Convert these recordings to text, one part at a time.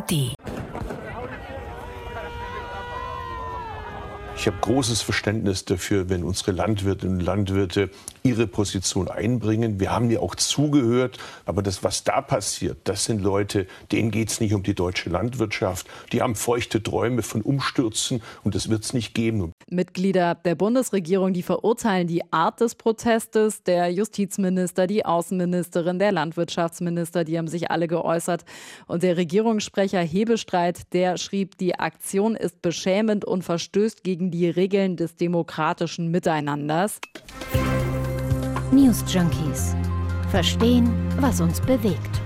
ARD. Ich habe großes Verständnis dafür, wenn unsere Landwirtinnen und Landwirte ihre Position einbringen. Wir haben ja auch zugehört, aber das, was da passiert, das sind Leute, denen geht es nicht um die deutsche Landwirtschaft. Die haben feuchte Träume von Umstürzen und das wird es nicht geben. Mitglieder der Bundesregierung, die verurteilen die Art des Protestes. Der Justizminister, die Außenministerin, der Landwirtschaftsminister, die haben sich alle geäußert. Und der Regierungssprecher Hebestreit, der schrieb, die Aktion ist beschämend und verstößt gegen die Regeln des demokratischen Miteinanders. News Junkies. Verstehen, was uns bewegt.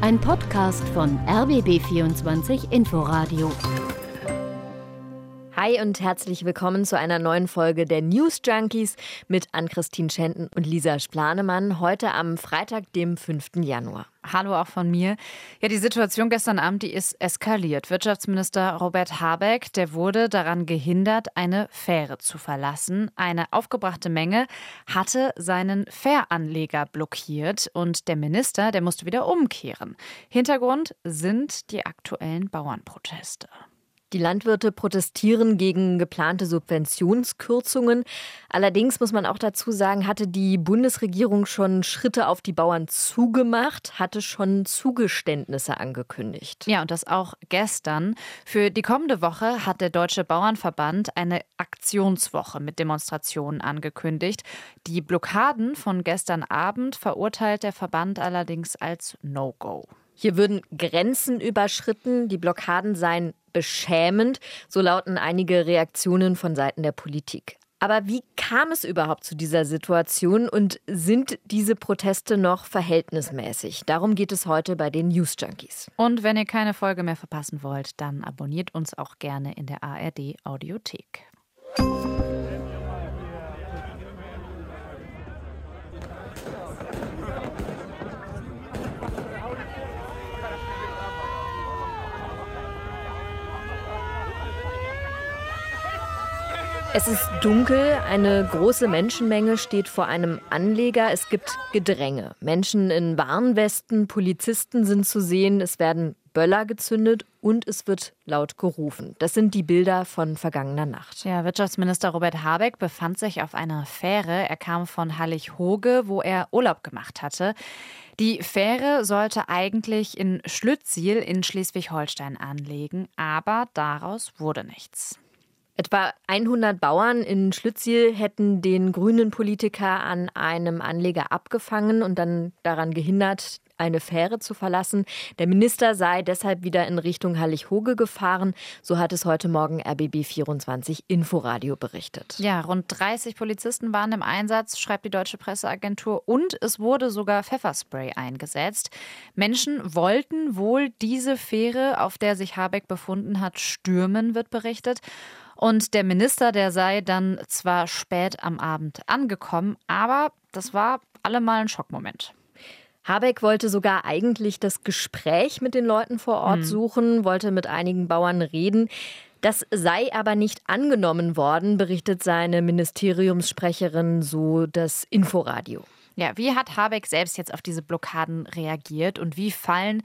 Ein Podcast von RBB24 Inforadio. Hi und herzlich willkommen zu einer neuen Folge der News Junkies mit Ann-Christine Schenten und Lisa Splanemann. Heute am Freitag, dem 5. Januar. Hallo auch von mir. Ja, die Situation gestern Abend, die ist eskaliert. Wirtschaftsminister Robert Habeck, der wurde daran gehindert, eine Fähre zu verlassen. Eine aufgebrachte Menge hatte seinen Fähranleger blockiert und der Minister, der musste wieder umkehren. Hintergrund sind die aktuellen Bauernproteste. Die Landwirte protestieren gegen geplante Subventionskürzungen. Allerdings muss man auch dazu sagen, hatte die Bundesregierung schon Schritte auf die Bauern zugemacht, hatte schon Zugeständnisse angekündigt. Ja, und das auch gestern. Für die kommende Woche hat der Deutsche Bauernverband eine Aktionswoche mit Demonstrationen angekündigt. Die Blockaden von gestern Abend verurteilt der Verband allerdings als No-Go. Hier würden Grenzen überschritten, die Blockaden seien beschämend, so lauten einige Reaktionen von Seiten der Politik. Aber wie kam es überhaupt zu dieser Situation und sind diese Proteste noch verhältnismäßig? Darum geht es heute bei den News Junkies. Und wenn ihr keine Folge mehr verpassen wollt, dann abonniert uns auch gerne in der ARD Audiothek. Es ist dunkel, eine große Menschenmenge steht vor einem Anleger. Es gibt Gedränge. Menschen in Warnwesten, Polizisten sind zu sehen, es werden Böller gezündet und es wird laut gerufen. Das sind die Bilder von vergangener Nacht. Ja, Wirtschaftsminister Robert Habeck befand sich auf einer Fähre. Er kam von Hallig-Hoge, wo er Urlaub gemacht hatte. Die Fähre sollte eigentlich in Schlüttsiel in Schleswig-Holstein anlegen, aber daraus wurde nichts. Etwa 100 Bauern in Schlütziel hätten den grünen Politiker an einem Anleger abgefangen und dann daran gehindert, eine Fähre zu verlassen. Der Minister sei deshalb wieder in Richtung Hallig-Hoge gefahren. So hat es heute Morgen RBB 24 Inforadio berichtet. Ja, rund 30 Polizisten waren im Einsatz, schreibt die deutsche Presseagentur. Und es wurde sogar Pfefferspray eingesetzt. Menschen wollten wohl diese Fähre, auf der sich Habeck befunden hat, stürmen, wird berichtet. Und der Minister, der sei dann zwar spät am Abend angekommen, aber das war allemal ein Schockmoment. Habeck wollte sogar eigentlich das Gespräch mit den Leuten vor Ort mhm. suchen, wollte mit einigen Bauern reden. Das sei aber nicht angenommen worden, berichtet seine Ministeriumssprecherin so das Inforadio. Ja, wie hat Habeck selbst jetzt auf diese Blockaden reagiert und wie fallen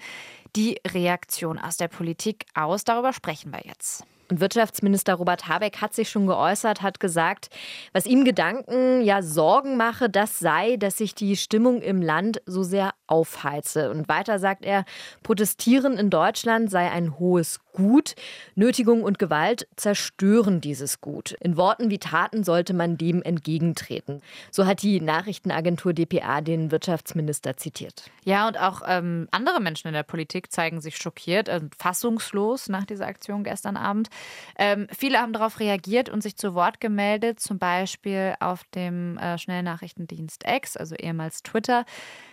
die Reaktionen aus der Politik aus? Darüber sprechen wir jetzt. Und Wirtschaftsminister Robert Habeck hat sich schon geäußert, hat gesagt, was ihm Gedanken, ja Sorgen mache, das sei, dass sich die Stimmung im Land so sehr aufheize. Und weiter sagt er, Protestieren in Deutschland sei ein hohes Gut. Nötigung und Gewalt zerstören dieses Gut. In Worten wie Taten sollte man dem entgegentreten. So hat die Nachrichtenagentur dpa den Wirtschaftsminister zitiert. Ja, und auch ähm, andere Menschen in der Politik zeigen sich schockiert und fassungslos nach dieser Aktion gestern Abend. Ähm, viele haben darauf reagiert und sich zu Wort gemeldet, zum Beispiel auf dem äh, Schnellnachrichtendienst X, also ehemals Twitter.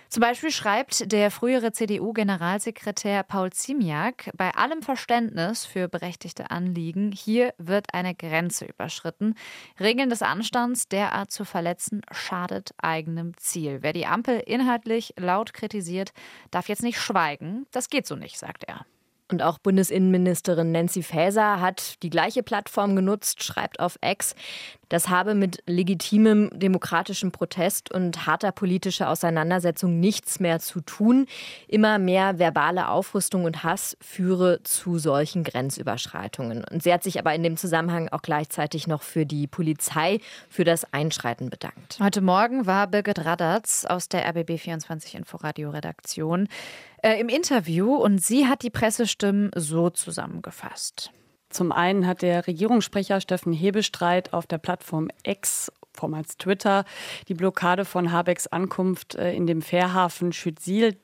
Zum Beispiel schreibt der frühere CDU-Generalsekretär Paul Ziemiak, bei allem Verständnis für berechtigte Anliegen, hier wird eine Grenze überschritten. Regeln des Anstands derart zu verletzen, schadet eigenem Ziel. Wer die Ampel inhaltlich laut kritisiert, darf jetzt nicht schweigen. Das geht so nicht, sagt er. Und auch Bundesinnenministerin Nancy Faeser hat die gleiche Plattform genutzt, schreibt auf X. Das habe mit legitimem demokratischem Protest und harter politischer Auseinandersetzung nichts mehr zu tun. Immer mehr verbale Aufrüstung und Hass führe zu solchen Grenzüberschreitungen. Und sie hat sich aber in dem Zusammenhang auch gleichzeitig noch für die Polizei für das Einschreiten bedankt. Heute Morgen war Birgit Radatz aus der RBB24 Inforadio Redaktion äh, im Interview und sie hat die Pressestimmen so zusammengefasst. Zum einen hat der Regierungssprecher Steffen Hebestreit auf der Plattform X vormals Twitter, die Blockade von Habecks Ankunft äh, in dem Fährhafen Schützil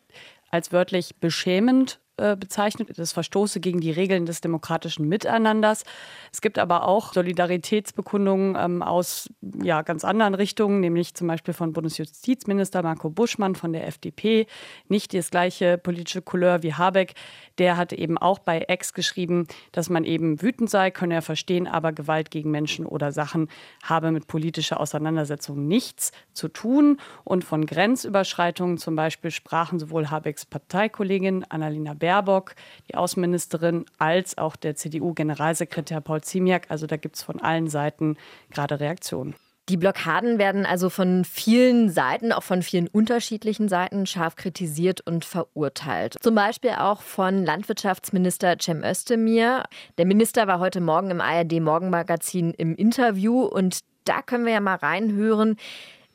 als wörtlich beschämend äh, bezeichnet. Das verstoße gegen die Regeln des demokratischen Miteinanders. Es gibt aber auch Solidaritätsbekundungen ähm, aus ja, ganz anderen Richtungen, nämlich zum Beispiel von Bundesjustizminister Marco Buschmann von der FDP. Nicht das gleiche politische Couleur wie Habeck. Der hatte eben auch bei Ex geschrieben, dass man eben wütend sei, könne er verstehen, aber Gewalt gegen Menschen oder Sachen habe mit politischer Auseinandersetzung nichts zu tun. Und von Grenzüberschreitungen zum Beispiel sprachen sowohl Habecks Parteikollegin Annalena Baerbock, die Außenministerin, als auch der CDU-Generalsekretär Paul Ziemiak. Also da gibt es von allen Seiten gerade Reaktionen. Die Blockaden werden also von vielen Seiten, auch von vielen unterschiedlichen Seiten, scharf kritisiert und verurteilt. Zum Beispiel auch von Landwirtschaftsminister Cem Özdemir. Der Minister war heute Morgen im ARD Morgenmagazin im Interview und da können wir ja mal reinhören,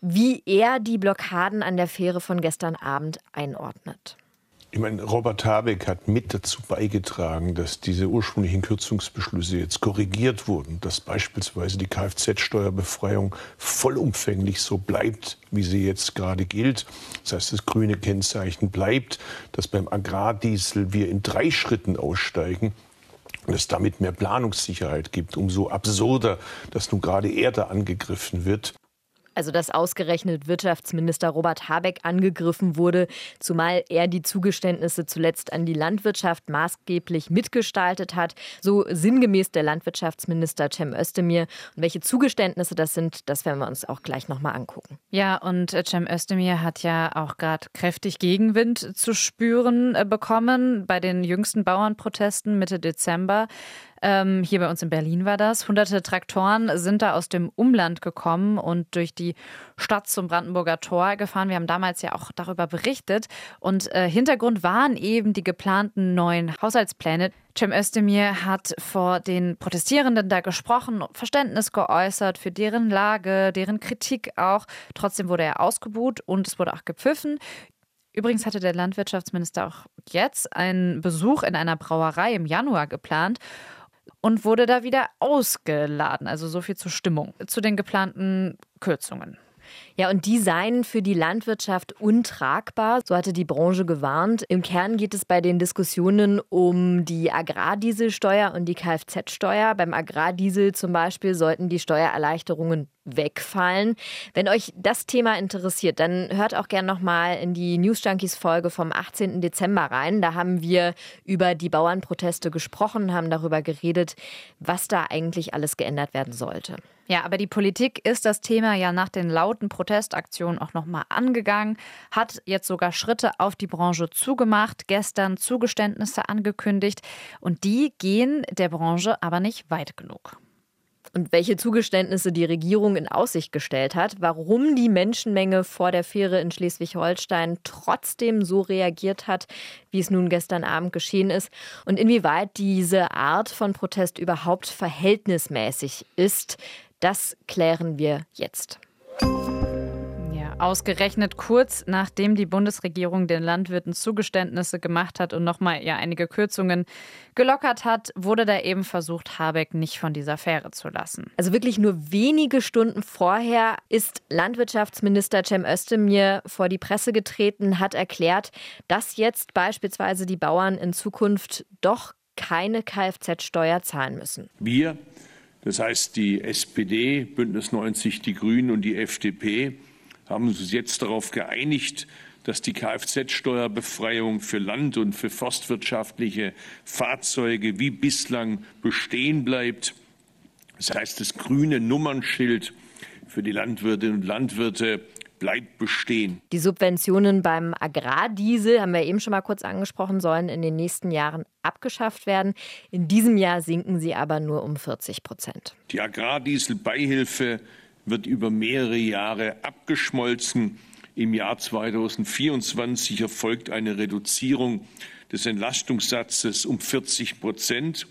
wie er die Blockaden an der Fähre von gestern Abend einordnet. Ich meine, Robert Habeck hat mit dazu beigetragen, dass diese ursprünglichen Kürzungsbeschlüsse jetzt korrigiert wurden, dass beispielsweise die Kfz-Steuerbefreiung vollumfänglich so bleibt, wie sie jetzt gerade gilt. Das heißt, das grüne Kennzeichen bleibt, dass beim Agrardiesel wir in drei Schritten aussteigen und es damit mehr Planungssicherheit gibt. Umso absurder, dass nun gerade er da angegriffen wird also dass ausgerechnet Wirtschaftsminister Robert Habeck angegriffen wurde, zumal er die Zugeständnisse zuletzt an die Landwirtschaft maßgeblich mitgestaltet hat. So sinngemäß der Landwirtschaftsminister Cem Özdemir. Und welche Zugeständnisse das sind, das werden wir uns auch gleich nochmal angucken. Ja, und Cem Özdemir hat ja auch gerade kräftig Gegenwind zu spüren äh, bekommen bei den jüngsten Bauernprotesten Mitte Dezember. Ähm, hier bei uns in Berlin war das. Hunderte Traktoren sind da aus dem Umland gekommen und durch die Stadt zum Brandenburger Tor gefahren. Wir haben damals ja auch darüber berichtet. Und äh, Hintergrund waren eben die geplanten neuen Haushaltspläne. Cem Özdemir hat vor den Protestierenden da gesprochen, Verständnis geäußert für deren Lage, deren Kritik auch. Trotzdem wurde er ausgebuht und es wurde auch gepfiffen. Übrigens hatte der Landwirtschaftsminister auch jetzt einen Besuch in einer Brauerei im Januar geplant und wurde da wieder ausgeladen. Also so viel zur Stimmung, zu den geplanten Kürzungen. Ja, und die seien für die Landwirtschaft untragbar, so hatte die Branche gewarnt. Im Kern geht es bei den Diskussionen um die Agrardieselsteuer und die Kfz-Steuer. Beim Agrardiesel zum Beispiel sollten die Steuererleichterungen wegfallen. Wenn euch das Thema interessiert, dann hört auch gerne nochmal in die News Junkies Folge vom 18. Dezember rein. Da haben wir über die Bauernproteste gesprochen, haben darüber geredet, was da eigentlich alles geändert werden sollte. Ja, aber die Politik ist das Thema ja nach den lauten Protestaktionen auch nochmal angegangen, hat jetzt sogar Schritte auf die Branche zugemacht, gestern Zugeständnisse angekündigt und die gehen der Branche aber nicht weit genug. Und welche Zugeständnisse die Regierung in Aussicht gestellt hat, warum die Menschenmenge vor der Fähre in Schleswig-Holstein trotzdem so reagiert hat, wie es nun gestern Abend geschehen ist und inwieweit diese Art von Protest überhaupt verhältnismäßig ist, das klären wir jetzt. Ausgerechnet kurz nachdem die Bundesregierung den Landwirten Zugeständnisse gemacht hat und nochmal ja einige Kürzungen gelockert hat, wurde da eben versucht, Habeck nicht von dieser Fähre zu lassen. Also wirklich nur wenige Stunden vorher ist Landwirtschaftsminister Cem Özdemir vor die Presse getreten, hat erklärt, dass jetzt beispielsweise die Bauern in Zukunft doch keine Kfz-Steuer zahlen müssen. Wir, das heißt die SPD, Bündnis 90, die Grünen und die FDP, haben uns jetzt darauf geeinigt, dass die Kfz-Steuerbefreiung für land- und für forstwirtschaftliche Fahrzeuge wie bislang bestehen bleibt. Das heißt, das grüne Nummernschild für die Landwirtinnen und Landwirte bleibt bestehen. Die Subventionen beim Agrardiesel, haben wir eben schon mal kurz angesprochen, sollen in den nächsten Jahren abgeschafft werden. In diesem Jahr sinken sie aber nur um 40 Prozent. Die Agrardieselbeihilfe wird über mehrere Jahre abgeschmolzen. Im Jahr 2024 erfolgt eine Reduzierung des Entlastungssatzes um 40 Prozent.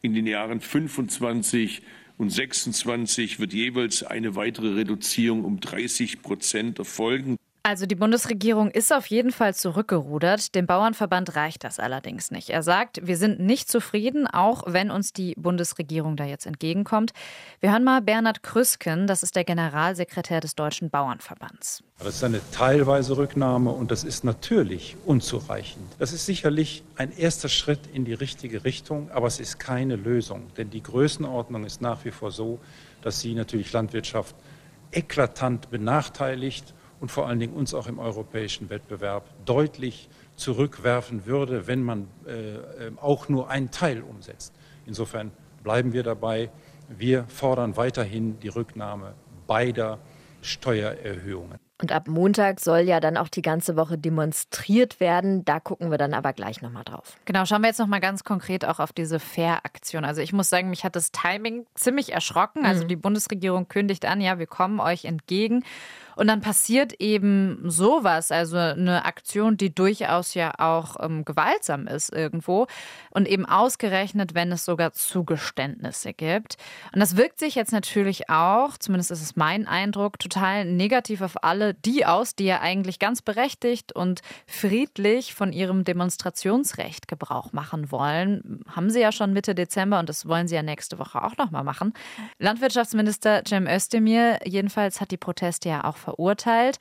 In den Jahren 25 und 26 wird jeweils eine weitere Reduzierung um 30 Prozent erfolgen. Also die Bundesregierung ist auf jeden Fall zurückgerudert. Dem Bauernverband reicht das allerdings nicht. Er sagt, wir sind nicht zufrieden, auch wenn uns die Bundesregierung da jetzt entgegenkommt. Wir hören mal Bernhard Krüsken, das ist der Generalsekretär des Deutschen Bauernverbands. Das ist eine teilweise Rücknahme und das ist natürlich unzureichend. Das ist sicherlich ein erster Schritt in die richtige Richtung, aber es ist keine Lösung. Denn die Größenordnung ist nach wie vor so, dass sie natürlich Landwirtschaft eklatant benachteiligt und vor allen Dingen uns auch im europäischen Wettbewerb deutlich zurückwerfen würde, wenn man äh, ähm, auch nur einen Teil umsetzt. Insofern bleiben wir dabei. Wir fordern weiterhin die Rücknahme beider Steuererhöhungen. Und ab Montag soll ja dann auch die ganze Woche demonstriert werden. Da gucken wir dann aber gleich nochmal drauf. Genau, schauen wir jetzt nochmal ganz konkret auch auf diese Fair-Aktion. Also ich muss sagen, mich hat das Timing ziemlich erschrocken. Also mhm. die Bundesregierung kündigt an, ja, wir kommen euch entgegen. Und dann passiert eben sowas, also eine Aktion, die durchaus ja auch ähm, gewaltsam ist irgendwo und eben ausgerechnet, wenn es sogar Zugeständnisse gibt. Und das wirkt sich jetzt natürlich auch, zumindest ist es mein Eindruck, total negativ auf alle die aus, die ja eigentlich ganz berechtigt und friedlich von ihrem Demonstrationsrecht Gebrauch machen wollen. Haben sie ja schon Mitte Dezember und das wollen sie ja nächste Woche auch nochmal machen. Landwirtschaftsminister Cem Özdemir jedenfalls hat die Proteste ja auch verurteilt.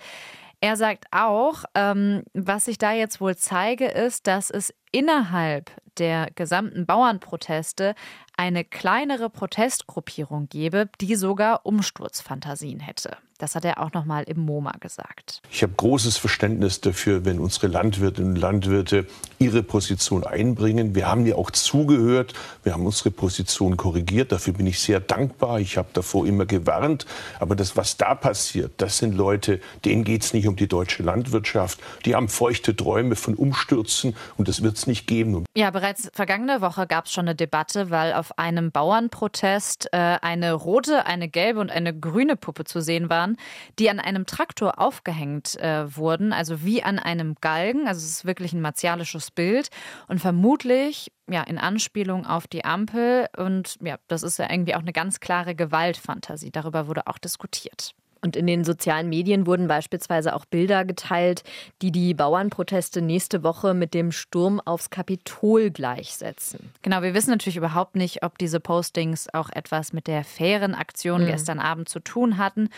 Er sagt auch, ähm, was ich da jetzt wohl zeige, ist, dass es innerhalb der gesamten Bauernproteste eine kleinere Protestgruppierung gebe, die sogar Umsturzfantasien hätte. Das hat er auch noch mal im MoMA gesagt. Ich habe großes Verständnis dafür, wenn unsere Landwirtinnen und Landwirte ihre Position einbringen. Wir haben ja auch zugehört, wir haben unsere Position korrigiert. Dafür bin ich sehr dankbar. Ich habe davor immer gewarnt. Aber das, was da passiert, das sind Leute, denen geht es nicht um die deutsche Landwirtschaft. Die haben feuchte Träume von Umstürzen und das wird es nicht geben. Ja, bereits vergangene Woche gab es schon eine Debatte, weil auf einem Bauernprotest äh, eine rote, eine gelbe und eine grüne Puppe zu sehen waren waren, die an einem Traktor aufgehängt äh, wurden, also wie an einem Galgen. Also es ist wirklich ein martialisches Bild und vermutlich ja in Anspielung auf die Ampel und ja, das ist ja irgendwie auch eine ganz klare Gewaltfantasie. Darüber wurde auch diskutiert. Und in den sozialen Medien wurden beispielsweise auch Bilder geteilt, die die Bauernproteste nächste Woche mit dem Sturm aufs Kapitol gleichsetzen. Genau, wir wissen natürlich überhaupt nicht, ob diese Postings auch etwas mit der fairen Aktion mhm. gestern Abend zu tun hatten.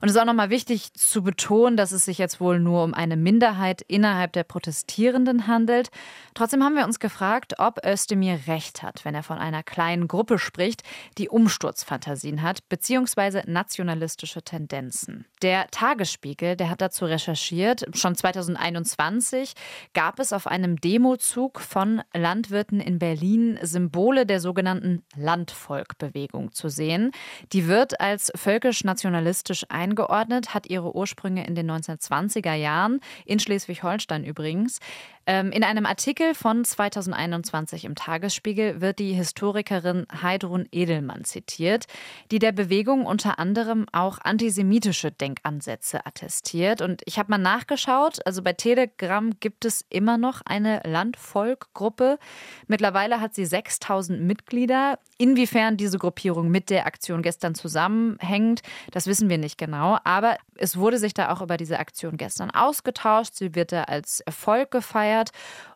Und es ist auch nochmal wichtig zu betonen, dass es sich jetzt wohl nur um eine Minderheit innerhalb der Protestierenden handelt. Trotzdem haben wir uns gefragt, ob Özdemir recht hat, wenn er von einer kleinen Gruppe spricht, die Umsturzfantasien hat, beziehungsweise nationalistische Tendenzen. Grenzen. Der Tagesspiegel, der hat dazu recherchiert, schon 2021 gab es auf einem Demozug von Landwirten in Berlin Symbole der sogenannten Landvolkbewegung zu sehen. Die wird als völkisch-nationalistisch eingeordnet, hat ihre Ursprünge in den 1920er Jahren, in Schleswig-Holstein übrigens. Ähm, in einem Artikel von 2021 im Tagesspiegel wird die Historikerin Heidrun Edelmann zitiert, die der Bewegung unter anderem auch antisemitische Denkansätze attestiert. Und ich habe mal nachgeschaut, also bei Telegram gibt es immer noch eine Landvolk-Gruppe. Mittlerweile hat sie 6000 Mitglieder. Inwiefern diese Gruppierung mit der Aktion gestern zusammenhängt, das wissen wir nicht genau. Aber es wurde sich da auch über diese Aktion gestern ausgetauscht. Sie wird da als Erfolg gefeiert.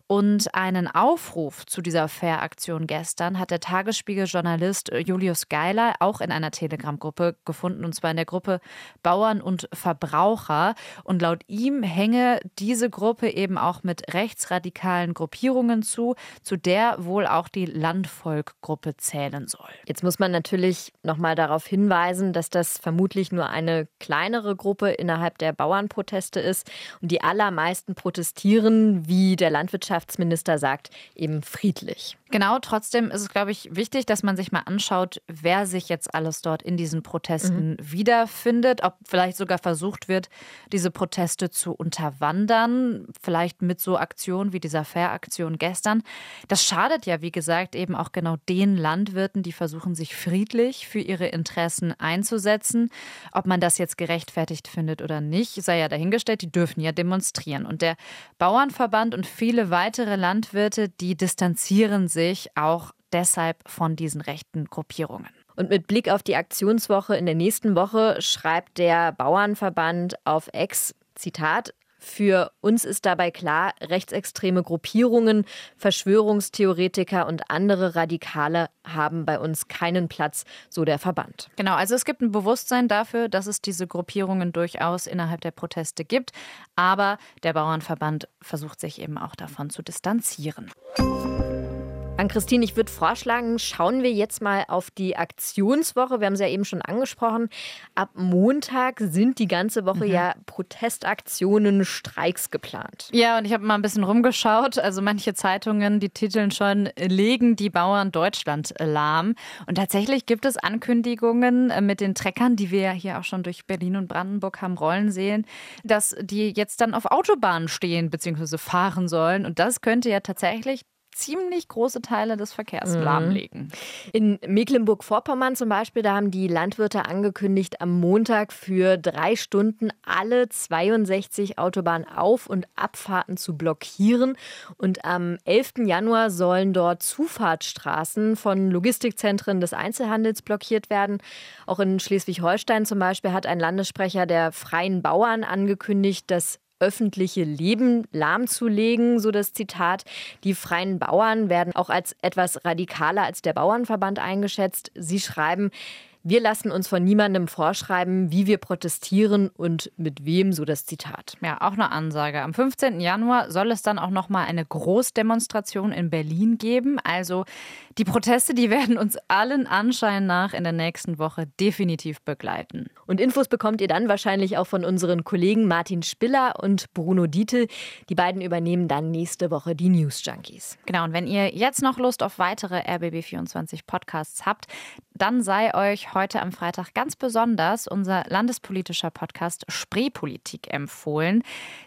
Und einen Aufruf zu dieser Fair-Aktion gestern hat der Tagesspiegel-Journalist Julius Geiler auch in einer Telegram-Gruppe gefunden, und zwar in der Gruppe Bauern und Verbraucher. Und laut ihm hänge diese Gruppe eben auch mit rechtsradikalen Gruppierungen zu, zu der wohl auch die Landvolk-Gruppe zählen soll. Jetzt muss man natürlich nochmal darauf hinweisen, dass das vermutlich nur eine kleinere Gruppe innerhalb der Bauernproteste ist und die allermeisten protestieren, wie der Landwirtschaft Landwirtschaftsminister sagt, eben friedlich. Genau, trotzdem ist es, glaube ich, wichtig, dass man sich mal anschaut, wer sich jetzt alles dort in diesen Protesten mhm. wiederfindet, ob vielleicht sogar versucht wird, diese Proteste zu unterwandern, vielleicht mit so Aktionen wie dieser Fair-Aktion gestern. Das schadet ja, wie gesagt, eben auch genau den Landwirten, die versuchen, sich friedlich für ihre Interessen einzusetzen. Ob man das jetzt gerechtfertigt findet oder nicht, sei ja dahingestellt, die dürfen ja demonstrieren. Und der Bauernverband und viele weitere Landwirte, die distanzieren sich sich auch deshalb von diesen rechten Gruppierungen. Und mit Blick auf die Aktionswoche in der nächsten Woche schreibt der Bauernverband auf Ex, Zitat, für uns ist dabei klar, rechtsextreme Gruppierungen, Verschwörungstheoretiker und andere Radikale haben bei uns keinen Platz, so der Verband. Genau, also es gibt ein Bewusstsein dafür, dass es diese Gruppierungen durchaus innerhalb der Proteste gibt, aber der Bauernverband versucht sich eben auch davon zu distanzieren. An Christine, ich würde vorschlagen, schauen wir jetzt mal auf die Aktionswoche. Wir haben es ja eben schon angesprochen. Ab Montag sind die ganze Woche mhm. ja Protestaktionen, Streiks geplant. Ja, und ich habe mal ein bisschen rumgeschaut. Also manche Zeitungen, die titeln schon, legen die Bauern Deutschland lahm. Und tatsächlich gibt es Ankündigungen äh, mit den Treckern, die wir ja hier auch schon durch Berlin und Brandenburg haben rollen sehen, dass die jetzt dann auf Autobahnen stehen bzw. fahren sollen. Und das könnte ja tatsächlich ziemlich große Teile des Verkehrs mhm. lahmlegen. In Mecklenburg-Vorpommern zum Beispiel, da haben die Landwirte angekündigt, am Montag für drei Stunden alle 62 Autobahnauf- und Abfahrten zu blockieren. Und am 11. Januar sollen dort Zufahrtsstraßen von Logistikzentren des Einzelhandels blockiert werden. Auch in Schleswig-Holstein zum Beispiel hat ein Landessprecher der Freien Bauern angekündigt, dass öffentliche Leben lahmzulegen, so das Zitat. Die freien Bauern werden auch als etwas radikaler als der Bauernverband eingeschätzt. Sie schreiben, wir lassen uns von niemandem vorschreiben, wie wir protestieren und mit wem, so das Zitat. Ja, auch eine Ansage. Am 15. Januar soll es dann auch noch mal eine Großdemonstration in Berlin geben. Also die Proteste, die werden uns allen Anschein nach in der nächsten Woche definitiv begleiten. Und Infos bekommt ihr dann wahrscheinlich auch von unseren Kollegen Martin Spiller und Bruno Dietl. Die beiden übernehmen dann nächste Woche die News Junkies. Genau, und wenn ihr jetzt noch Lust auf weitere RBB24 Podcasts habt, dann sei euch heute am Freitag ganz besonders unser landespolitischer Podcast Spreepolitik empfohlen.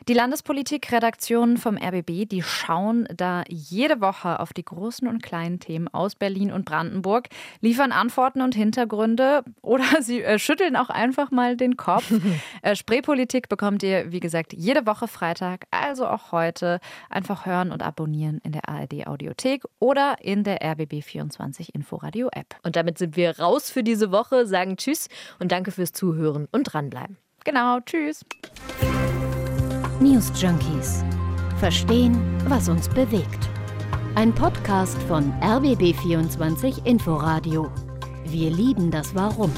Die Landespolitik-Redaktionen vom RBB, die schauen da jede Woche auf die großen und kleinen Themen aus Berlin und Brandenburg, liefern Antworten und Hintergründe oder sie äh, schütteln auch einfach mal den Kopf. äh, Spreepolitik bekommt ihr, wie gesagt, jede Woche Freitag, also auch heute. Einfach hören und abonnieren in der ARD Audiothek oder in der RBB24 Inforadio App. Und damit sind wir raus für diese Woche, sagen Tschüss und danke fürs Zuhören und dranbleiben. Genau, Tschüss. News Junkies. Verstehen, was uns bewegt. Ein Podcast von RBB24 Inforadio. Wir lieben das Warum.